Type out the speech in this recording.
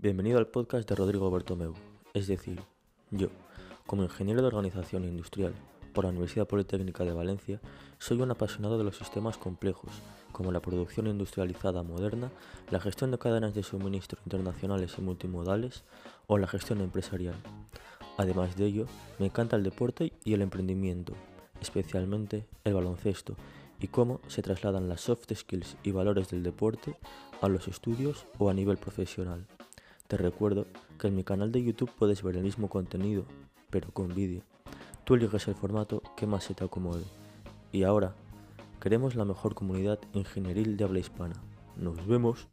Bienvenido al podcast de Rodrigo Bertomeu, es decir, yo, como ingeniero de organización industrial por la Universidad Politécnica de Valencia, soy un apasionado de los sistemas complejos, como la producción industrializada moderna, la gestión de cadenas de suministro internacionales y multimodales o la gestión empresarial. Además de ello, me encanta el deporte y el emprendimiento, especialmente el baloncesto, y cómo se trasladan las soft skills y valores del deporte a los estudios o a nivel profesional. Te recuerdo que en mi canal de YouTube puedes ver el mismo contenido, pero con vídeo. Tú eliges el formato que más se te acomode. Y ahora, queremos la mejor comunidad ingenieril de habla hispana. Nos vemos.